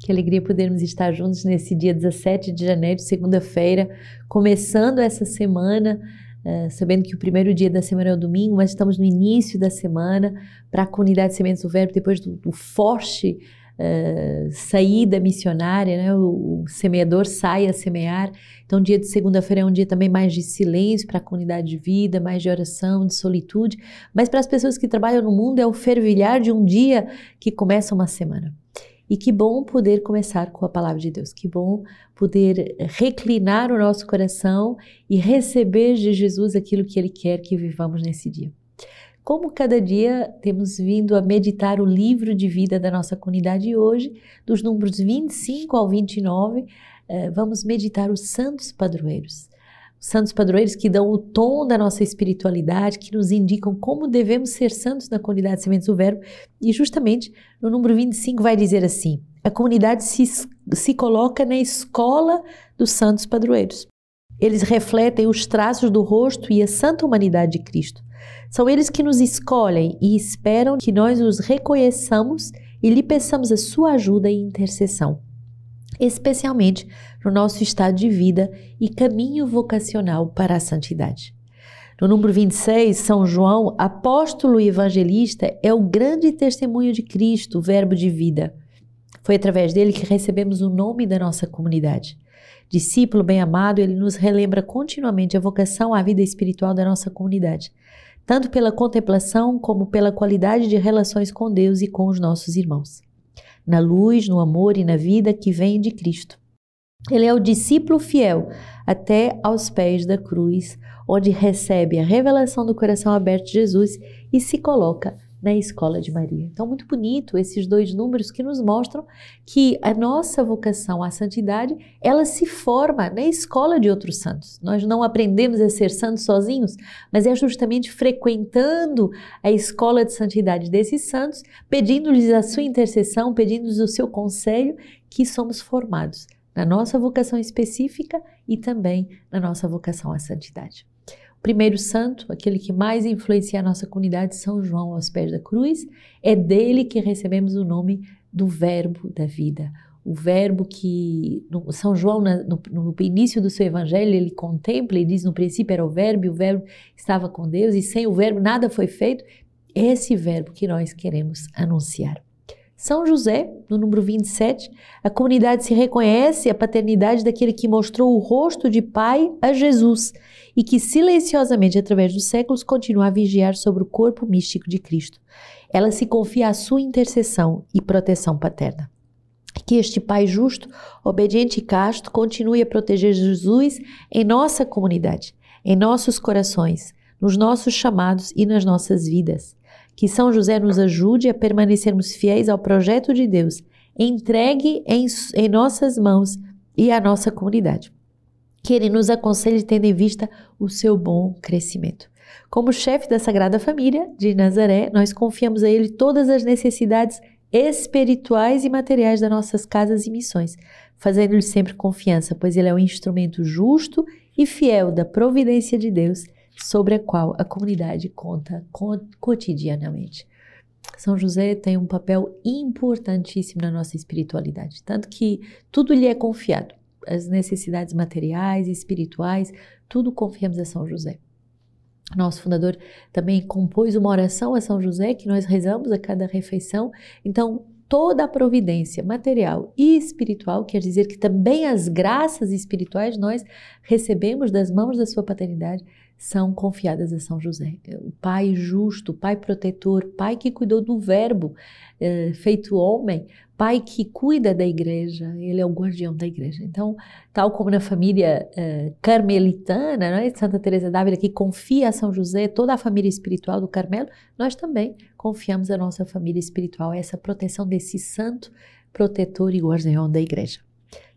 Que alegria podermos estar juntos nesse dia 17 de janeiro, segunda-feira, começando essa semana, uh, sabendo que o primeiro dia da semana é o domingo, mas estamos no início da semana para a comunidade Sementes do Verbo, depois do, do forte uh, saída missionária, né? o, o semeador sai a semear. Então, dia de segunda-feira é um dia também mais de silêncio para a comunidade de vida, mais de oração, de solitude, mas para as pessoas que trabalham no mundo é o fervilhar de um dia que começa uma semana. E que bom poder começar com a palavra de Deus, que bom poder reclinar o nosso coração e receber de Jesus aquilo que Ele quer que vivamos nesse dia. Como cada dia temos vindo a meditar o livro de vida da nossa comunidade hoje, dos números 25 ao 29, eh, vamos meditar os santos padroeiros santos padroeiros que dão o tom da nossa espiritualidade, que nos indicam como devemos ser santos na comunidade Sementes do Verbo. E justamente no número 25 vai dizer assim: a comunidade se, se coloca na escola dos santos padroeiros. Eles refletem os traços do rosto e a santa humanidade de Cristo. São eles que nos escolhem e esperam que nós os reconheçamos e lhe peçamos a sua ajuda e intercessão especialmente no nosso estado de vida e caminho vocacional para a santidade. No número 26, São João, apóstolo e evangelista, é o grande testemunho de Cristo, o Verbo de vida. Foi através dele que recebemos o nome da nossa comunidade. Discípulo bem-amado, ele nos relembra continuamente a vocação à vida espiritual da nossa comunidade, tanto pela contemplação como pela qualidade de relações com Deus e com os nossos irmãos na luz, no amor e na vida que vem de Cristo. Ele é o discípulo fiel até aos pés da cruz, onde recebe a revelação do coração aberto de Jesus e se coloca na escola de Maria. Então, muito bonito esses dois números que nos mostram que a nossa vocação à santidade, ela se forma na escola de outros santos. Nós não aprendemos a ser santos sozinhos, mas é justamente frequentando a escola de santidade desses santos, pedindo-lhes a sua intercessão, pedindo-lhes o seu conselho, que somos formados na nossa vocação específica e também na nossa vocação à santidade primeiro santo, aquele que mais influencia a nossa comunidade, São João aos pés da cruz, é dele que recebemos o nome do Verbo da vida. O verbo que no, São João, no, no, início do seu evangelho, ele contempla e diz: no princípio era o Verbo, e o Verbo estava com Deus, e sem o Verbo nada foi feito. Esse verbo que nós queremos anunciar. São José, no número 27, a comunidade se reconhece a paternidade daquele que mostrou o rosto de pai a Jesus e que silenciosamente, através dos séculos, continua a vigiar sobre o corpo místico de Cristo. Ela se confia à sua intercessão e proteção paterna. Que este Pai justo, obediente e casto continue a proteger Jesus em nossa comunidade, em nossos corações, nos nossos chamados e nas nossas vidas que São José nos ajude a permanecermos fiéis ao projeto de Deus, entregue em, em nossas mãos e à nossa comunidade. Que Ele nos aconselhe tendo em vista o seu bom crescimento. Como chefe da Sagrada Família de Nazaré, nós confiamos a Ele todas as necessidades espirituais e materiais das nossas casas e missões, fazendo-lhe sempre confiança, pois Ele é um instrumento justo e fiel da providência de Deus sobre a qual a comunidade conta cotidianamente. São José tem um papel importantíssimo na nossa espiritualidade, tanto que tudo lhe é confiado, as necessidades materiais espirituais, tudo confiamos a São José. Nosso fundador também compôs uma oração a São José que nós rezamos a cada refeição. Então, toda a providência material e espiritual, quer dizer que também as graças espirituais nós recebemos das mãos da sua paternidade, são confiadas a São José. O Pai justo, Pai protetor, Pai que cuidou do Verbo é, feito homem, Pai que cuida da igreja, ele é o guardião da igreja. Então, tal como na família é, carmelitana, né, Santa Teresa d'Ávila, que confia a São José toda a família espiritual do Carmelo, nós também confiamos a nossa família espiritual, essa proteção desse santo protetor e guardião da igreja.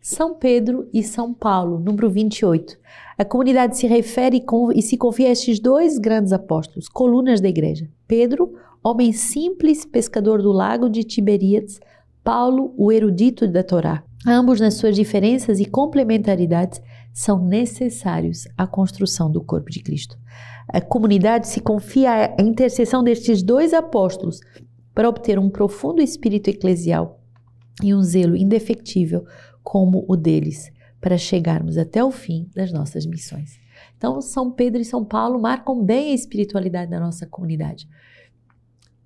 São Pedro e São Paulo, número 28. A comunidade se refere e se confia a estes dois grandes apóstolos, colunas da igreja. Pedro, homem simples, pescador do lago de Tiberíades, Paulo, o erudito da Torá. Ambos, nas suas diferenças e complementaridades, são necessários à construção do corpo de Cristo. A comunidade se confia à intercessão destes dois apóstolos para obter um profundo espírito eclesial e um zelo indefectível como o deles, para chegarmos até o fim das nossas missões. Então, São Pedro e São Paulo marcam bem a espiritualidade da nossa comunidade.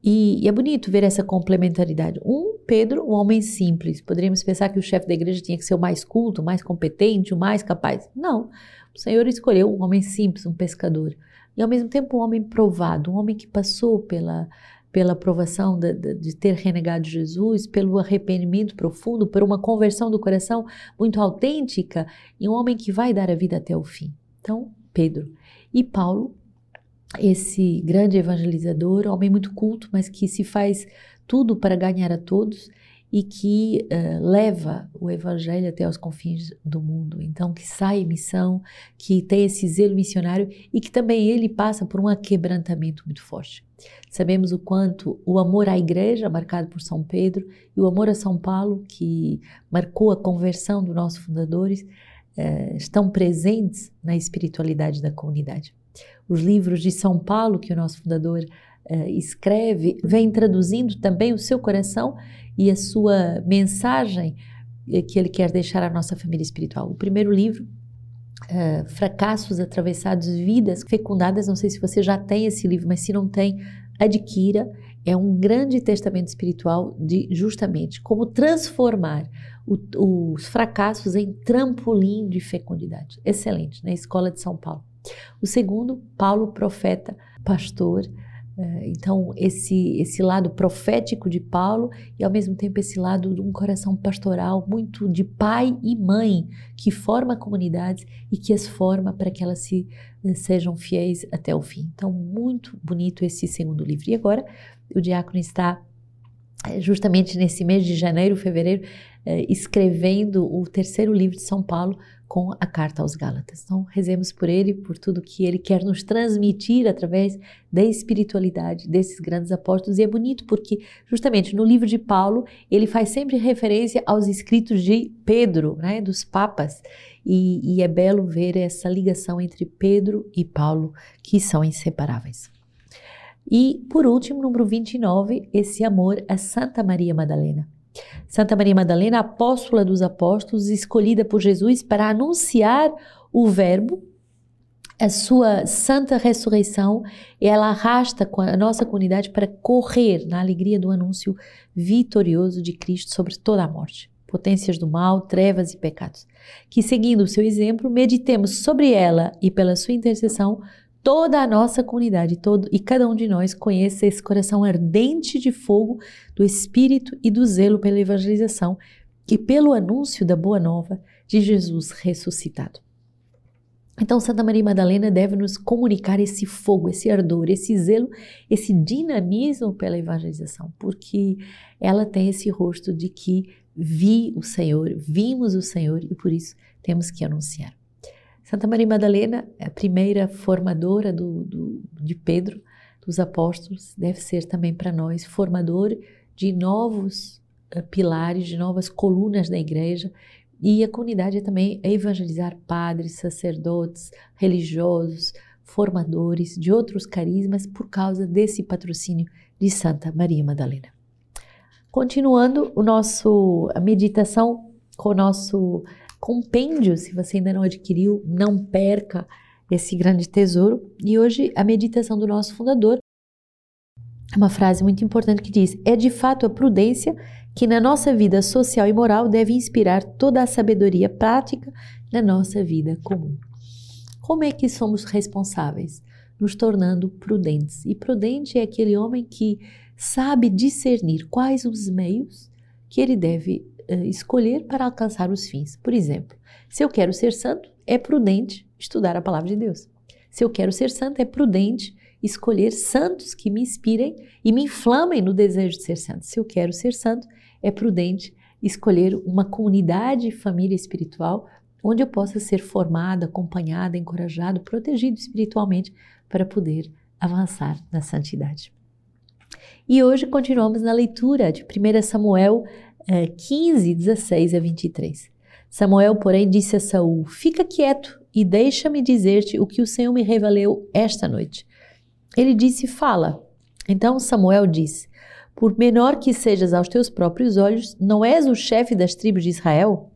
E, e, é bonito ver essa complementaridade. Um, Pedro, um homem simples. Poderíamos pensar que o chefe da igreja tinha que ser o mais culto, o mais competente, o mais capaz. Não. O Senhor escolheu um homem simples, um pescador. E ao mesmo tempo um homem provado, um homem que passou pela, pela aprovação de, de, de, ter renegado Jesus, pelo arrependimento profundo, por uma conversão do coração muito autêntica e um homem que vai dar a vida até o fim. Então, Pedro. E Paulo, esse grande evangelizador, homem muito culto, mas que se faz tudo para ganhar a todos e que uh, leva o evangelho até os confins do mundo. Então, que sai em missão, que tem esse zelo missionário e que também ele passa por um quebrantamento muito forte. Sabemos o quanto o amor à igreja, marcado por São Pedro, e o amor a São Paulo, que marcou a conversão dos nossos fundadores, uh, estão presentes na espiritualidade da comunidade. Os livros de São Paulo, que o nosso fundador uh, escreve, vem traduzindo também o seu coração e a sua mensagem eh, que ele quer deixar à nossa família espiritual. O primeiro livro, uh, Fracassos Atravessados, Vidas Fecundadas, não sei se você já tem esse livro, mas se não tem, adquira. É um grande testamento espiritual de justamente como transformar o, os fracassos em trampolim de fecundidade. Excelente, na Escola de São Paulo. O segundo, Paulo, profeta, pastor, então, esse, esse lado profético de Paulo e, ao mesmo tempo, esse lado de um coração pastoral muito de pai e mãe que forma comunidades e que as forma para que elas se, eh, sejam fiéis até o fim. Então, muito bonito esse segundo livro. E agora, o diácono está justamente nesse mês de janeiro, fevereiro, eh, escrevendo o terceiro livro de São Paulo, com a carta aos Gálatas. Então, rezemos por ele, por tudo que ele quer nos transmitir através da espiritualidade desses grandes apóstolos. E é bonito porque, justamente no livro de Paulo, ele faz sempre referência aos escritos de Pedro, né, dos papas. E, e é belo ver essa ligação entre Pedro e Paulo, que são inseparáveis. E, por último, número 29, esse amor a Santa Maria Madalena. Santa Maria Madalena, apóstola dos apóstolos, escolhida por Jesus para anunciar o Verbo, a sua santa ressurreição, ela arrasta a nossa comunidade para correr na alegria do anúncio vitorioso de Cristo sobre toda a morte, potências do mal, trevas e pecados. Que, seguindo o seu exemplo, meditemos sobre ela e, pela sua intercessão, toda a nossa comunidade todo, e cada um de nós conheça esse coração ardente de fogo do Espírito e do zelo pela evangelização e pelo anúncio da boa nova de Jesus ressuscitado. Então, Santa Maria Madalena deve nos comunicar esse fogo, esse ardor, esse zelo, esse dinamismo pela evangelização, porque ela tem esse rosto de que vi o Senhor, vimos o Senhor e por isso temos que anunciar. Santa Maria Madalena, a primeira formadora do, do, de Pedro, dos apóstolos, deve ser também para nós formador de novos uh, pilares, de novas colunas da igreja. E a comunidade é também evangelizar padres, sacerdotes, religiosos, formadores de outros carismas por causa desse patrocínio de Santa Maria Madalena. Continuando o nosso a meditação com o nosso compêndio, se você ainda não adquiriu, não perca esse grande tesouro. E hoje a meditação do nosso fundador é uma frase muito importante que diz: É de fato a prudência que na nossa vida social e moral deve inspirar toda a sabedoria prática na nossa vida comum. Como é que somos responsáveis? Nos tornando prudentes. E prudente é aquele homem que sabe discernir quais os meios que ele deve escolher para alcançar os fins. Por exemplo, se eu quero ser santo, é prudente estudar a palavra de Deus. Se eu quero ser santo, é prudente escolher santos que me inspirem e me inflamem no desejo de ser santo. Se eu quero ser santo, é prudente escolher uma comunidade, família espiritual, onde eu possa ser formado, acompanhado, encorajado, protegido espiritualmente para poder avançar na santidade. E hoje continuamos na leitura de 1 Samuel 15, é, 16 a 23. Samuel, porém, disse a Saul: Fica quieto e deixa-me dizer-te o que o Senhor me revelou esta noite. Ele disse: Fala. Então Samuel disse: por menor que sejas aos teus próprios olhos, não és o chefe das tribos de Israel?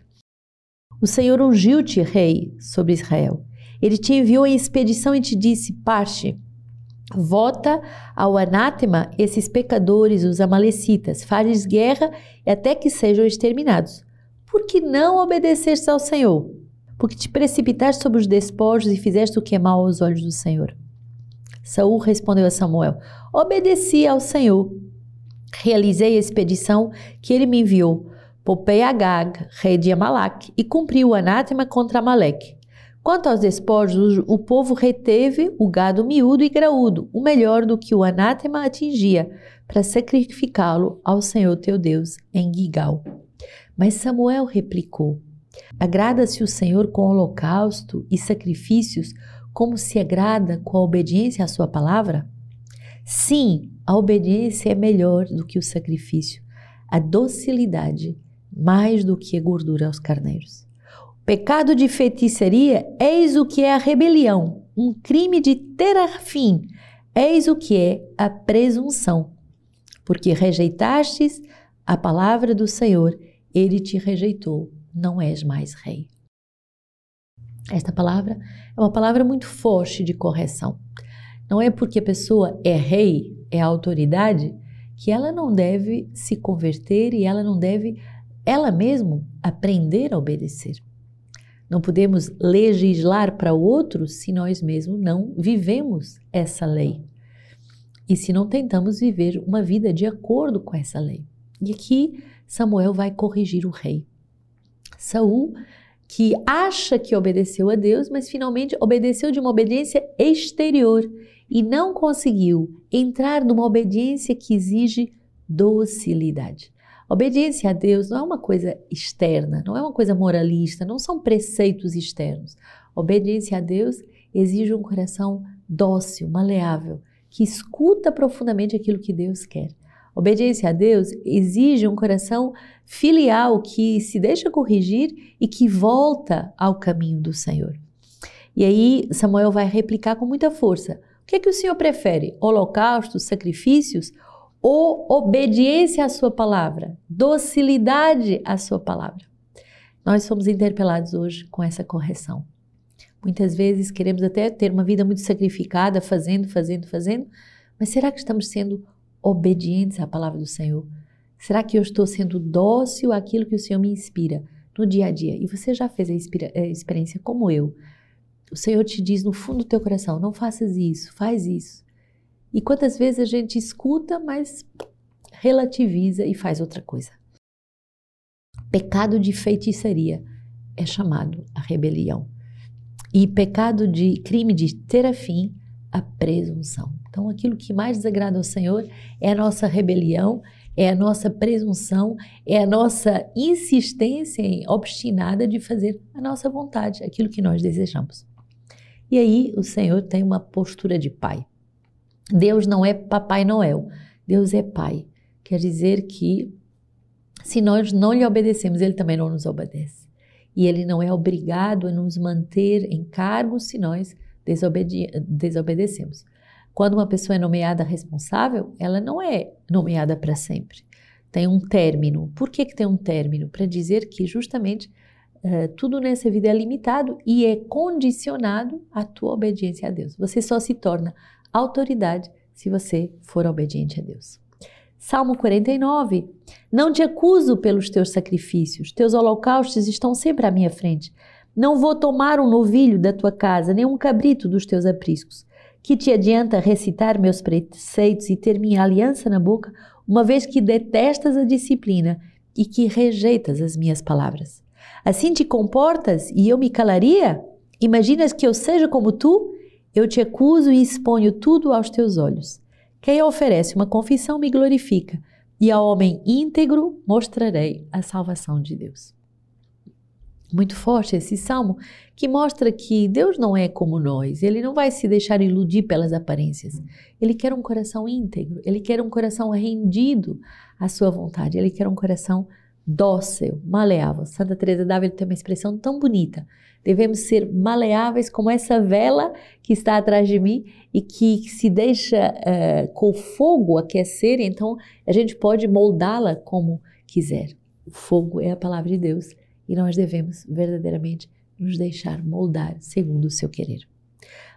O Senhor ungiu-te rei sobre Israel. Ele te enviou em expedição e te disse: Parte, vota ao anátema esses pecadores, os amalecitas, fazes guerra e até que sejam exterminados. Por que não obedeceste ao Senhor? Porque te precipitaste sobre os despojos e fizeste o que é mal aos olhos do Senhor. Saul respondeu a Samuel: Obedeci ao Senhor. Realizei a expedição que ele me enviou. Poupei Agag, rei de Amalac, e cumpri o anátema contra Amaleque. Quanto aos despojos, o povo reteve o gado miúdo e graúdo, o melhor do que o anátema atingia, para sacrificá-lo ao Senhor teu Deus em Gigal. Mas Samuel replicou: Agrada-se o Senhor com holocausto e sacrifícios, como se agrada com a obediência à sua palavra? Sim, a obediência é melhor do que o sacrifício, a docilidade mais do que a gordura aos carneiros. Pecado de feitiçaria, eis o que é a rebelião, um crime de terafim, eis o que é a presunção. Porque rejeitastes a palavra do Senhor, ele te rejeitou, não és mais rei. Esta palavra é uma palavra muito forte de correção. Não é porque a pessoa é rei, é autoridade, que ela não deve se converter e ela não deve, ela mesma, aprender a obedecer. Não podemos legislar para o outro se nós mesmos não vivemos essa lei. E se não tentamos viver uma vida de acordo com essa lei. E aqui Samuel vai corrigir o rei. Saul, que acha que obedeceu a Deus, mas finalmente obedeceu de uma obediência exterior e não conseguiu entrar numa obediência que exige docilidade. Obediência a Deus não é uma coisa externa, não é uma coisa moralista, não são preceitos externos. Obediência a Deus exige um coração dócil, maleável, que escuta profundamente aquilo que Deus quer. Obediência a Deus exige um coração filial que se deixa corrigir e que volta ao caminho do Senhor. E aí Samuel vai replicar com muita força: o que é que o Senhor prefere? Holocaustos, sacrifícios ou obediência à sua palavra, docilidade à sua palavra. Nós somos interpelados hoje com essa correção. Muitas vezes queremos até ter uma vida muito sacrificada, fazendo, fazendo, fazendo, mas será que estamos sendo obedientes à palavra do Senhor? Será que eu estou sendo dócil àquilo que o Senhor me inspira no dia a dia? E você já fez a experiência como eu. O Senhor te diz no fundo do teu coração: não faças isso, faz isso. E quantas vezes a gente escuta, mas relativiza e faz outra coisa. Pecado de feitiçaria é chamado a rebelião. E pecado de crime de terafim, a presunção. Então, aquilo que mais desagrada ao Senhor é a nossa rebelião, é a nossa presunção, é a nossa insistência obstinada de fazer a nossa vontade, aquilo que nós desejamos. E aí o Senhor tem uma postura de pai. Deus não é Papai Noel, Deus é Pai. Quer dizer que se nós não lhe obedecemos, ele também não nos obedece. E ele não é obrigado a nos manter em cargos se nós desobede desobedecemos. Quando uma pessoa é nomeada responsável, ela não é nomeada para sempre. Tem um término. Por que, que tem um término? Para dizer que justamente uh, tudo nessa vida é limitado e é condicionado à tua obediência a Deus. Você só se torna autoridade se você for obediente a Deus. Salmo 49. Não te acuso pelos teus sacrifícios, teus holocaustos estão sempre à minha frente. Não vou tomar um novilho da tua casa, nem um cabrito dos teus apriscos. Que te adianta recitar meus preceitos e ter minha aliança na boca, uma vez que detestas a disciplina e que rejeitas as minhas palavras? Assim te comportas e eu me calaria? Imaginas que eu seja como tu? Eu te acuso e exponho tudo aos teus olhos. Quem oferece uma confissão me glorifica, e ao homem íntegro mostrarei a salvação de Deus. Muito forte esse salmo que mostra que Deus não é como nós, ele não vai se deixar iludir pelas aparências. Ele quer um coração íntegro, ele quer um coração rendido à sua vontade, ele quer um coração dócil, maleável. Santa Teresa d'Ávila tem uma expressão tão bonita. Devemos ser maleáveis como essa vela que está atrás de mim e que se deixa uh, com o fogo aquecer, então a gente pode moldá-la como quiser. O fogo é a palavra de Deus e nós devemos verdadeiramente nos deixar moldar segundo o seu querer.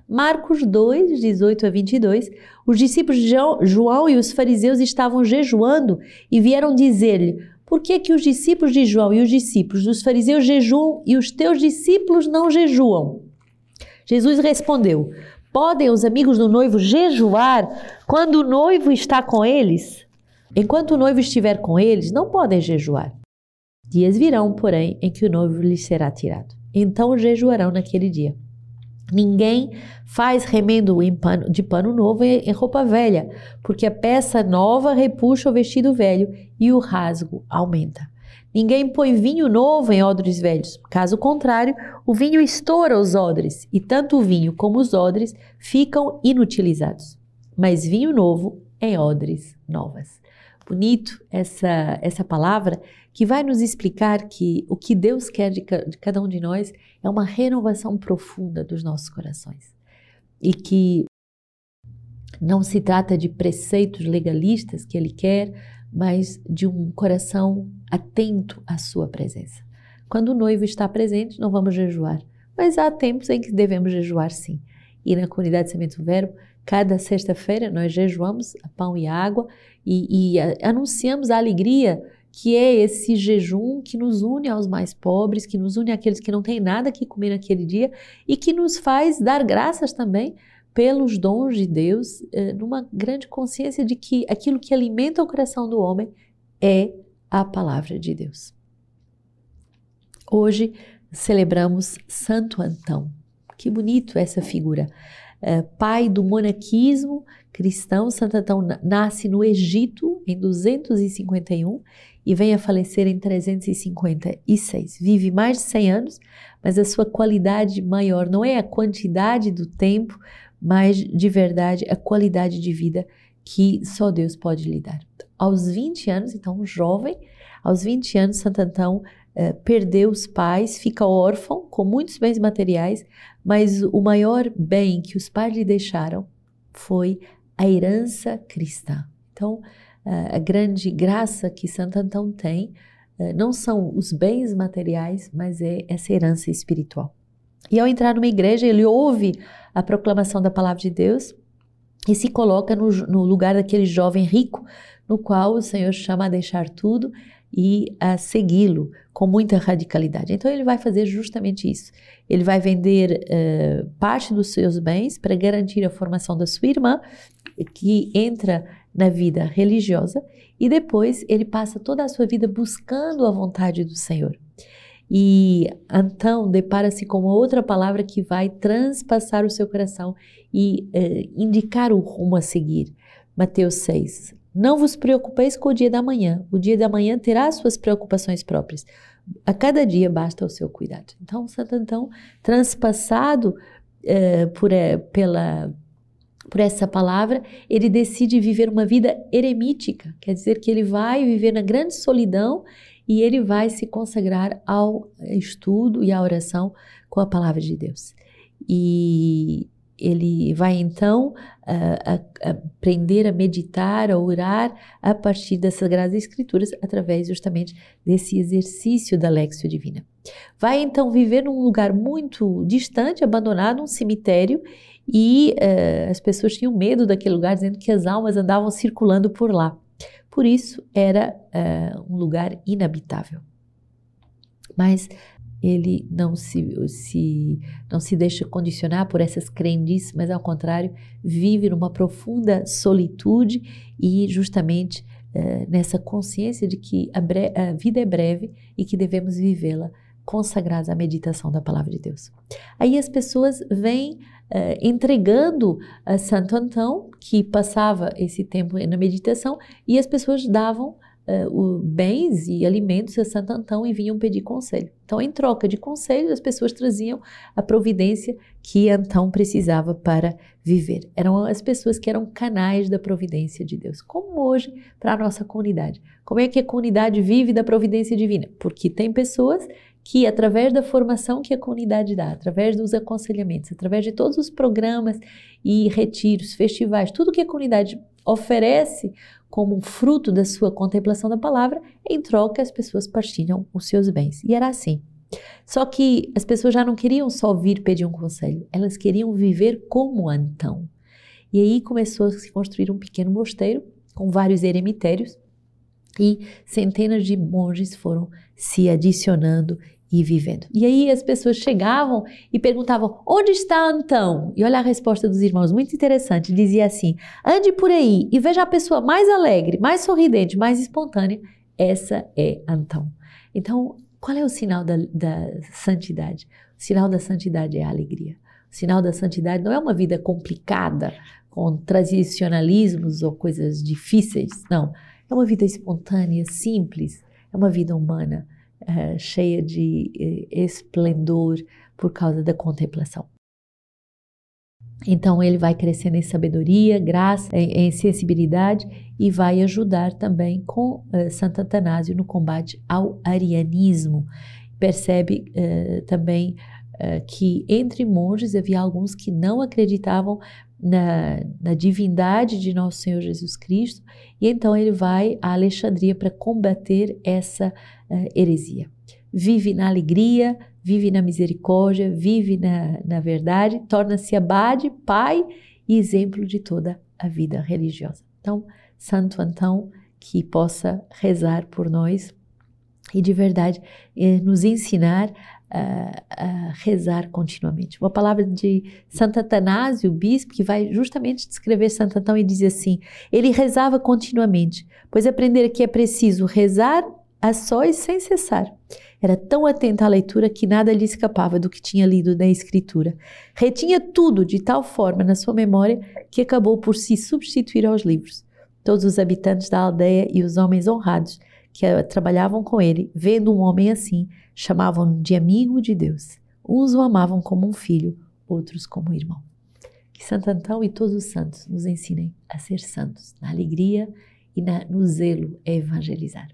Marcos 2, 18 a 22, os discípulos de João e os fariseus estavam jejuando e vieram dizer-lhe: Por que que os discípulos de João e os discípulos dos fariseus jejuam e os teus discípulos não jejuam? Jesus respondeu: Podem os amigos do noivo jejuar quando o noivo está com eles? Enquanto o noivo estiver com eles, não podem jejuar. Dias virão, porém, em que o noivo lhes será tirado. Então jejuarão naquele dia. Ninguém faz remendo pano, de pano novo em roupa velha, porque a peça nova repuxa o vestido velho e o rasgo aumenta. Ninguém põe vinho novo em odres velhos. Caso contrário, o vinho estoura os odres, e tanto o vinho como os odres ficam inutilizados. Mas vinho novo em odres novas. Bonito essa, essa palavra que vai nos explicar que o que Deus quer de, de cada um de nós é uma renovação profunda dos nossos corações. E que não se trata de preceitos legalistas que Ele quer, mas de um coração atento à Sua presença. Quando o noivo está presente, não vamos jejuar, mas há tempos em que devemos jejuar sim. E na comunidade Semente do Verbo, cada sexta-feira nós jejuamos a pão e água e, e anunciamos a alegria que é esse jejum que nos une aos mais pobres, que nos une àqueles que não têm nada que comer naquele dia e que nos faz dar graças também pelos dons de Deus, eh, numa grande consciência de que aquilo que alimenta o coração do homem é a palavra de Deus. Hoje celebramos Santo Antão. Que bonito essa figura. É, pai do monaquismo cristão, Santo Antão nasce no Egito em 251 e vem a falecer em 356. Vive mais de 100 anos, mas a sua qualidade maior não é a quantidade do tempo, mas de verdade a qualidade de vida que só Deus pode lhe dar. Aos 20 anos, então, jovem, aos 20 anos, Santo Antão eh, perdeu os pais, fica órfão, com muitos bens materiais, mas o maior bem que os pais lhe deixaram foi a herança cristã. Então, a grande graça que Santo Antão tem eh, não são os bens materiais, mas é essa herança espiritual. E ao entrar numa igreja, ele ouve a proclamação da palavra de Deus e se coloca no, no lugar daquele jovem rico, no qual o Senhor chama a deixar tudo e a segui-lo com muita radicalidade. Então ele vai fazer justamente isso. Ele vai vender uh, parte dos seus bens para garantir a formação da sua irmã, que entra na vida religiosa, e depois ele passa toda a sua vida buscando a vontade do Senhor. E então depara-se com outra palavra que vai transpassar o seu coração e uh, indicar o rumo a seguir. Mateus 6. Não vos preocupeis com o dia da manhã. O dia da manhã terá suas preocupações próprias. A cada dia basta o seu cuidado. Então, Santo Antão, transpassado eh, por, eh, pela, por essa palavra, ele decide viver uma vida eremítica. Quer dizer que ele vai viver na grande solidão e ele vai se consagrar ao estudo e à oração com a palavra de Deus. E ele vai então a, a, aprender a meditar, a orar a partir das Sagradas Escrituras, através justamente desse exercício da Lexio Divina. Vai então viver num lugar muito distante, abandonado, um cemitério, e uh, as pessoas tinham medo daquele lugar, dizendo que as almas andavam circulando por lá. Por isso era uh, um lugar inabitável. Mas ele não se, se, não se deixa condicionar por essas crendices, mas ao contrário, vive numa profunda solitude e justamente uh, nessa consciência de que a, a, vida é breve e que devemos vivê-la consagrados à meditação da palavra de Deus. Aí as pessoas vêm uh, entregando a Santo Antão, que passava esse tempo na meditação, e as pessoas davam uh, bens e alimentos a Santo Antão e vinham pedir conselho. Então, em troca de conselho, as pessoas traziam a providência que Antão precisava para viver. Eram as pessoas que eram canais da providência de Deus, como hoje para a nossa comunidade. Como é que a comunidade vive da providência divina? Porque tem pessoas que, através da formação que a comunidade dá, através dos aconselhamentos, através de todos os programas e retiros, festivais, tudo que a comunidade oferece como fruto da sua contemplação da palavra, em troca as pessoas partilham os seus bens. E era assim. Só que as pessoas já não queriam só vir pedir um conselho, elas queriam viver como Antão. E aí começou a se construir um pequeno mosteiro com vários eremitérios e centenas de monges foram se adicionando e vivendo. E aí as pessoas chegavam e perguntavam: onde está Antão? E olha a resposta dos irmãos, muito interessante. Dizia assim: ande por aí e veja a pessoa mais alegre, mais sorridente, mais espontânea. Essa é Antão. Então, qual é o sinal da, da santidade? O sinal da santidade é a alegria. O sinal da santidade não é uma vida complicada, com tradicionalismos ou coisas difíceis. Não. É uma vida espontânea, simples. É uma vida humana uh, cheia de uh, esplendor por causa da contemplação. Então ele vai crescendo em sabedoria, graça, em, em sensibilidade e vai ajudar também com uh, Santo Atanásio no combate ao arianismo. Percebe uh, também que entre monges havia alguns que não acreditavam na, na, divindade de nosso Senhor Jesus Cristo e então ele vai a Alexandria para combater essa uh, heresia. Vive na alegria, vive na misericórdia, vive na, na verdade, torna-se abade, pai e exemplo de toda a vida religiosa. Então, Santo Antão, que possa rezar por nós e de verdade eh, nos ensinar a, rezar continuamente. Uma palavra de Santo Atanásio, bispo, que vai justamente descrever Santo Antão e diz assim: ele rezava continuamente, pois aprender que é preciso rezar a sós sem cessar. Era tão atento à leitura que nada lhe escapava do que tinha lido na Escritura. Retinha tudo de tal forma na sua memória que acabou por se substituir aos livros. Todos os habitantes da aldeia e os homens honrados que trabalhavam com ele, vendo um homem assim, chamavam-no de amigo de Deus. Uns o amavam como um filho, outros como irmão. Que Santo Antão e todos os santos nos ensinem a ser santos, na alegria e na, no zelo a evangelizar.